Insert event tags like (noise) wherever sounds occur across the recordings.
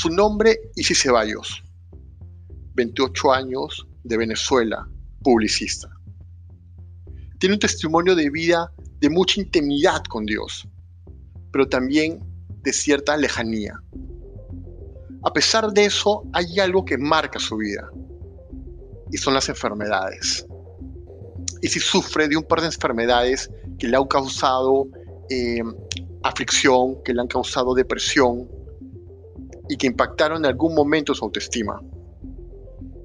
Su nombre, Isis Ceballos, 28 años, de Venezuela, publicista. Tiene un testimonio de vida de mucha intimidad con Dios, pero también de cierta lejanía. A pesar de eso, hay algo que marca su vida, y son las enfermedades. Y si sufre de un par de enfermedades que le han causado eh, aflicción, que le han causado depresión y que impactaron en algún momento su autoestima.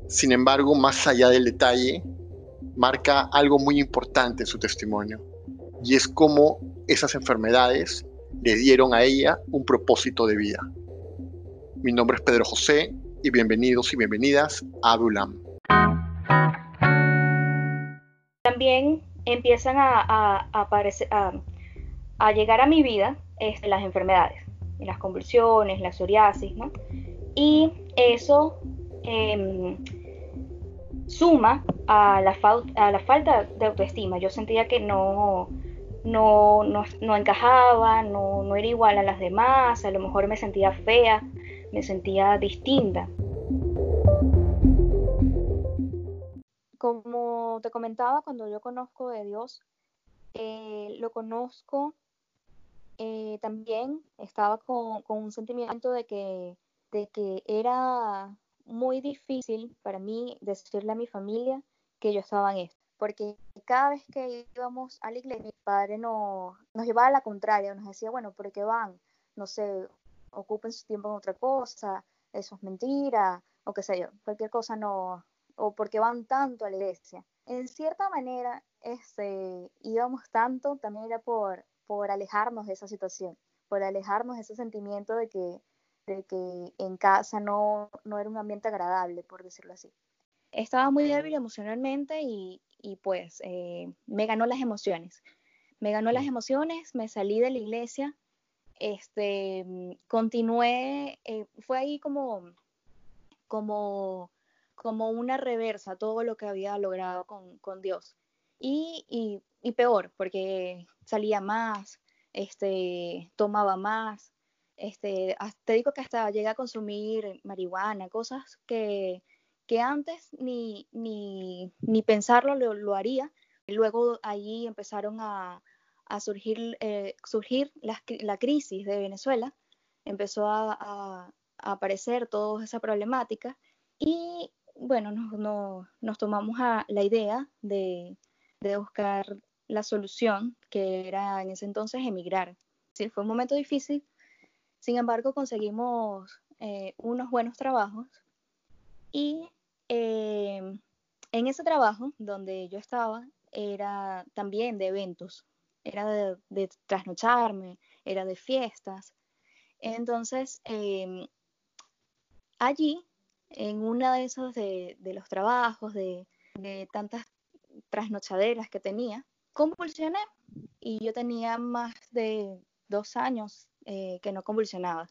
Sin embargo, más allá del detalle, marca algo muy importante en su testimonio, y es cómo esas enfermedades le dieron a ella un propósito de vida. Mi nombre es Pedro José y bienvenidos y bienvenidas a Adulam. También empiezan a, aparecer, a, llegar a mi vida este, las enfermedades, las convulsiones, la psoriasis, ¿no? Y eso em, suma a la, falta de autoestima. Yo sentía que no, no, no, encajaba, no, no, era igual a las demás, a lo mejor me sentía fea, me sentía distinta. Como te comentaba, cuando yo conozco de Dios, eh, lo conozco eh, también, estaba con, con, un sentimiento de que, de que era muy difícil para mí decirle a mi familia que yo estaba en esto, porque cada vez que íbamos a la iglesia, mi padre no, nos llevaba a la contraria, nos decía, bueno, ¿por qué van? No sé, ocupen su tiempo en otra cosa, eso es mentira, o qué sé yo, cualquier cosa no, o porque van tanto a la iglesia. En cierta manera, este, íbamos tanto, también era por, por alejarnos de esa situación, por alejarnos de ese sentimiento de que de que en casa no, no era un ambiente agradable, por decirlo así. Estaba muy débil emocionalmente y, y pues eh, me ganó las emociones. Me ganó las emociones, me salí de la iglesia, este, continué, eh, fue ahí como, como, como una reversa todo lo que había logrado con, con Dios. Y, peor, porque salía más, este, tomaba más, este, te digo que hasta llegué a consumir marihuana, cosas que, que antes ni, ni, ni pensarlo lo, haría. Luego allí empezaron a, a surgir, eh, surgir la, la, crisis de Venezuela, empezó a, aparecer toda esa problemática y bueno, nos, nos tomamos la idea de, de, buscar la solución, que era en ese entonces emigrar. Sí, fue un momento difícil, sin embargo, conseguimos eh, unos buenos trabajos y eh, en ese trabajo donde yo estaba era también de eventos, era de, trasnocharme, era de fiestas. Entonces, em, allí, en uno de esos de, los trabajos, de, de tantas trasnochaderas que tenía, convulsioné y yo tenía más de dos años eh, que no convulsionaba.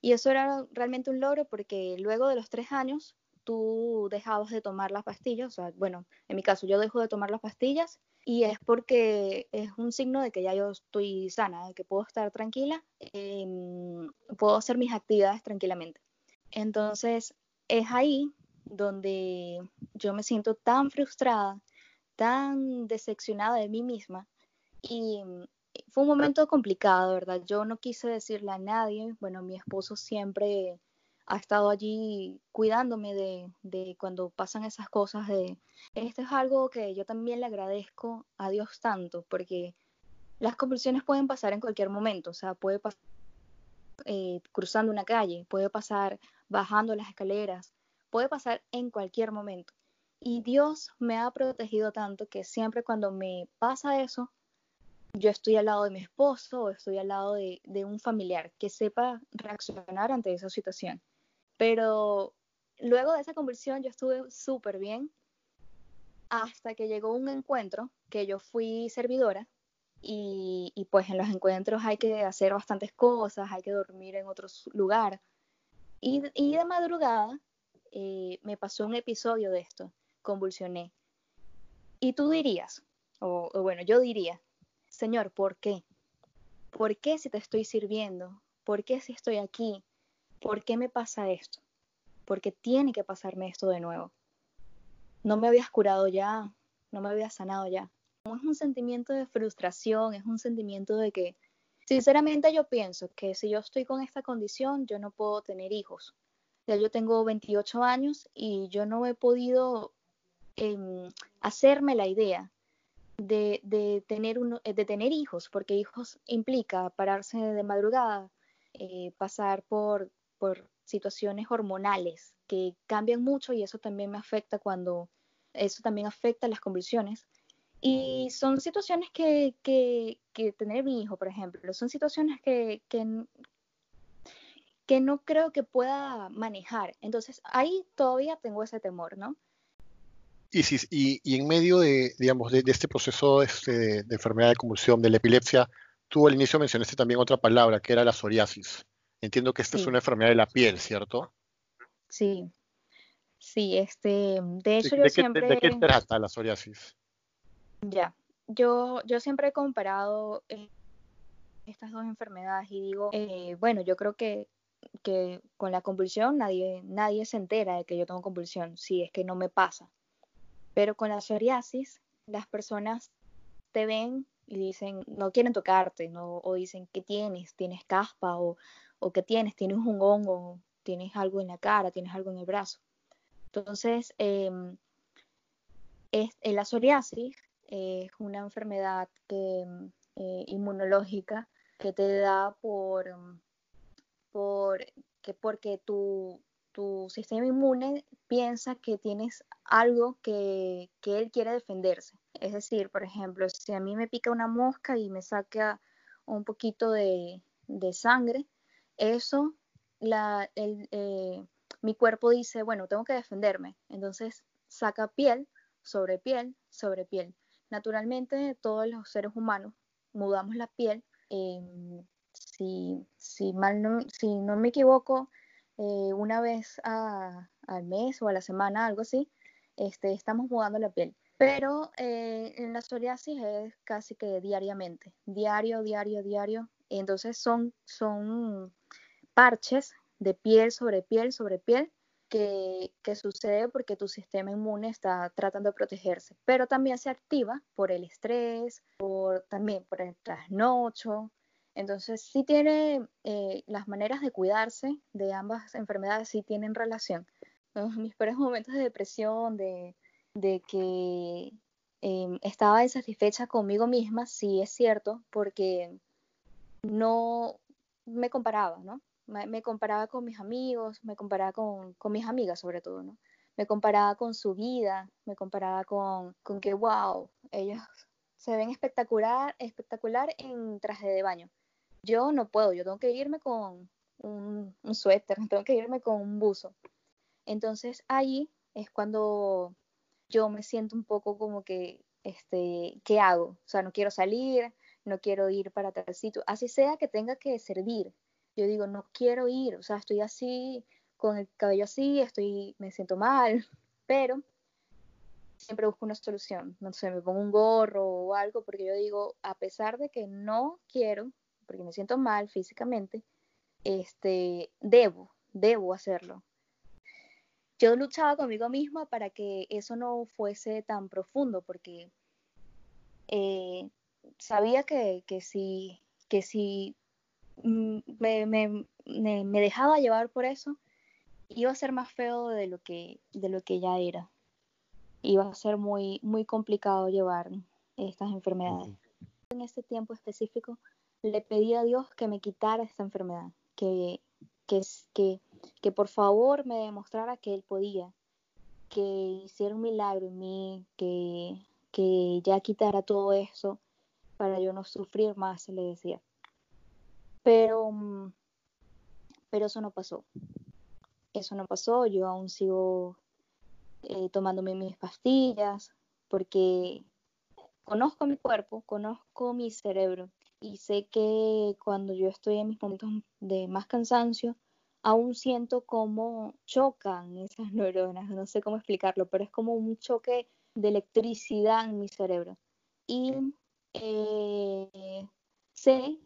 Y eso era realmente un logro porque luego de los tres años tú dejabas de tomar las pastillas, o sea, bueno, en mi caso yo dejo de tomar las pastillas y es porque es un signo de que ya yo estoy sana, de que puedo estar tranquila, em, puedo hacer mis actividades tranquilamente. Entonces, es ahí donde yo me siento tan frustrada, tan decepcionada de mí misma. Y fue un momento complicado, ¿verdad? Yo no quise decirle a nadie, bueno, mi esposo siempre ha estado allí cuidándome de, de, cuando pasan esas cosas de esto es algo que yo también le agradezco a Dios tanto porque las convulsiones pueden pasar en cualquier momento. O sea puede pasar eh, cruzando una calle puede pasar bajando las escaleras puede pasar en cualquier momento y Dios me ha protegido tanto que siempre cuando me pasa eso yo estoy al lado de mi esposo o estoy al lado de, un familiar que sepa reaccionar ante esa situación. Pero luego de esa conversión yo estuve súper bien hasta que llegó un encuentro que yo fui servidora y, pues en los encuentros hay que hacer bastantes cosas, hay que dormir en otro lugar. Y, de madrugada eh, me pasó un episodio de esto, convulsioné. Y tú dirías, o bueno, yo diría, Señor, ¿por qué? ¿Por qué si te estoy sirviendo? ¿Por qué si estoy aquí? ¿por qué me pasa esto? ¿Por qué tiene que pasarme esto de nuevo? No me habías curado ya, no me habías sanado ya. Es un sentimiento de frustración, es un sentimiento de que, sinceramente yo pienso que si yo estoy con esta condición, yo no puedo tener hijos. Ya yo tengo 28 años y yo no he podido em, hacerme la idea de, tener uno, de tener hijos, porque hijos implica pararse de madrugada, eh, pasar por, situaciones hormonales que cambian mucho y eso también me afecta cuando, eso también afecta las convulsiones. Y son situaciones que, tener mi hijo, por ejemplo, son situaciones que no creo que pueda manejar. Entonces ahí todavía tengo ese temor, ¿no? Y, si, y, y en medio de, digamos, de, este proceso este, de, enfermedad de convulsión, de la epilepsia, tú al inicio mencionaste también otra palabra, que era la psoriasis. Entiendo que esta es una enfermedad de la piel, ¿cierto? Sí, sí, este, de hecho yo ¿De siempre... ¿De qué trata la psoriasis? Ya, yo, yo siempre he comparado eh, estas dos enfermedades y digo, eh, bueno, yo creo que, que con la convulsión nadie, nadie se entera de que yo tengo convulsión, si es que no me pasa. Pero con la psoriasis, las personas te ven y dicen, no quieren tocarte, ¿no? o dicen, ¿qué tienes? ¿Tienes caspa? O, o ¿qué tienes? ¿Tienes un hongo? ¿Tienes algo en la cara? ¿Tienes algo en el brazo? Entonces, em, es, eh, la psoriasis es una enfermedad que, eh, inmunológica que te da por, por que porque tu, tu sistema inmune piensa que tienes algo que, él quiere defenderse. Es decir, por ejemplo, si a mí me pica una mosca y me saca un poquito de, sangre, eso, la, eh, mi cuerpo dice, bueno, tengo que defenderme. Entonces saca piel sobre piel sobre piel. Naturalmente, todos los seres humanos mudamos la piel. Em, si, si, mal no, si no me equivoco, eh, una vez al mes o a la semana, algo así, este, estamos mudando la piel. Pero eh, en la psoriasis es casi que diariamente, diario, diario, diario. Entonces son, son parches de piel sobre piel sobre piel que, que, sucede porque tu sistema inmune está tratando de protegerse, pero también se activa por el estrés, por, también por el trasnocho, entonces, sí tiene eh, las maneras de cuidarse de ambas enfermedades, sí tienen relación. Mis peores momentos de depresión, de, que em, estaba insatisfecha conmigo misma, sí es cierto, porque no me comparaba, ¿no? Me, comparaba con mis amigos, me comparaba con, mis amigas sobre todo, ¿no? Me comparaba con su vida, me comparaba con, con que, wow, ellos se ven espectacular, espectacular en traje de baño yo no puedo, yo tengo que irme con un, suéter, (laughs) tengo que irme con un buzo. Entonces ahí es cuando yo me siento un poco como que, este, ¿qué hago? O sea, no quiero salir, no quiero ir para tal sitio, así sea que tenga que servir. Yo digo, no quiero ir, o sea, estoy así, con el cabello así, estoy, me siento mal, (laughs) pero siempre busco una solución. No sé, me pongo un gorro o algo, porque yo digo, a pesar de que no quiero, porque me siento mal físicamente, este, debo, debo hacerlo. Yo luchaba conmigo misma para que eso no fuese tan profundo, porque eh, sabía que, que, si, que si mm, me, me, me, dejaba llevar por eso, iba a ser más feo de lo que, de lo que ya era. Iba a ser muy, muy complicado llevar estas enfermedades. En este tiempo específico, le pedí a Dios que me quitara esta enfermedad, que, que, que, por favor me demostrara que Él podía, que hiciera un milagro en mí, que, que ya quitara todo eso para yo no sufrir más, le decía. Pero, mm, pero eso no pasó. Eso no pasó, yo aún sigo eh, tomándome mis pastillas porque conozco mi cuerpo, conozco mi cerebro y sé que cuando yo estoy en mis momentos de más cansancio, aún siento cómo chocan esas (laughs) neuronas, no sé cómo explicarlo, pero es como un choque de electricidad en mi cerebro. Y eh, sé,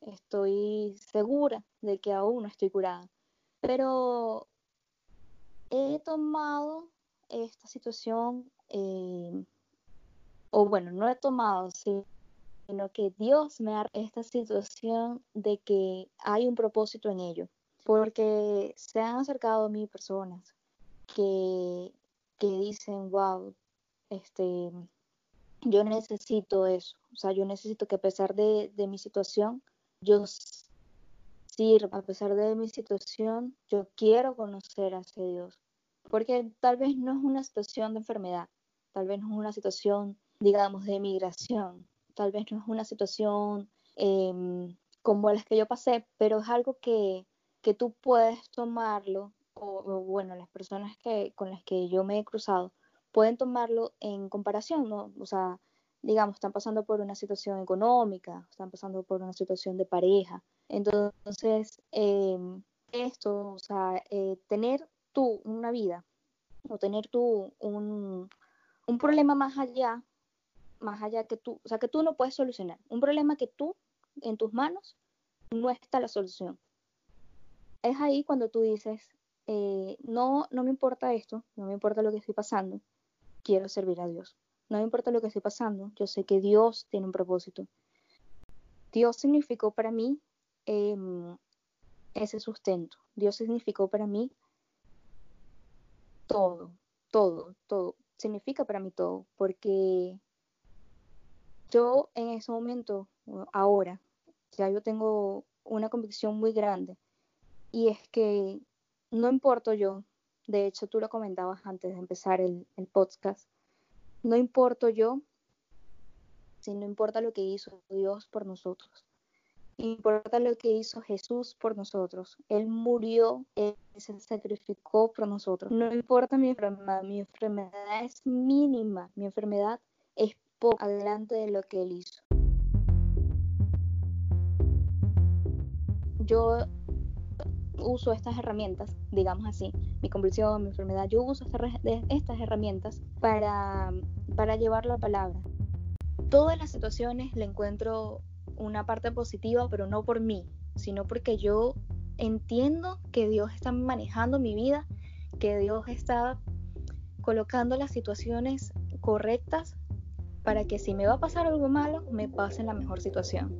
estoy segura de que aún no estoy curada, Pero he tomado esta situación, eh, o bueno, no he tomado, sino que Dios me da esta situación de que hay un propósito en ello, porque se han acercado a mí personas que, que dicen, wow, este, yo necesito eso, o sea, yo necesito que a pesar de, de mi situación, yo sirva, a pesar de mi situación, yo quiero conocer a Dios, porque tal vez no es una situación de enfermedad, tal vez no es una situación, digamos, de migración, tal vez no es una situación em, como las que yo pasé, pero es algo que, que tú puedes tomarlo, o, bueno, las personas que, con las que yo me he cruzado, pueden tomarlo en comparación, ¿no? O sea, digamos, están pasando por una situación económica, están pasando por una situación de pareja. Entonces, eh, esto, o sea, eh, tener tú una vida o tener tú un, un problema más allá, más allá que tú, o sea, que tú no puedes solucionar, un problema que tú, en tus manos, no está la solución. Es ahí cuando tú dices, eh, no, no me importa esto, no me importa lo que estoy pasando, quiero servir a Dios. No me importa lo que esté pasando, yo sé que Dios tiene un propósito. Dios significó para mí eh, ese sustento. Dios significó para mí todo, todo, todo. Significa para mí todo, porque yo en ese momento, ahora, ya yo tengo una convicción muy grande y es que no importo yo, de hecho tú lo comentabas antes de empezar el, el podcast, no importo yo, sino importa lo que hizo Dios por nosotros. Importa lo que hizo Jesús por nosotros. Él murió, Él se sacrificó por nosotros. No importa mi enfermedad, mi enfermedad es mínima, mi enfermedad es poco adelante de lo que Él hizo. Yo uso estas herramientas, digamos así, mi convulsión, mi enfermedad, yo uso estas herramientas para, para llevar la palabra. Todas las situaciones le encuentro una parte positiva, pero no por mí, sino porque yo entiendo que Dios está manejando mi vida, que Dios está colocando las situaciones correctas para que si me va a pasar algo malo, me pase en la mejor situación.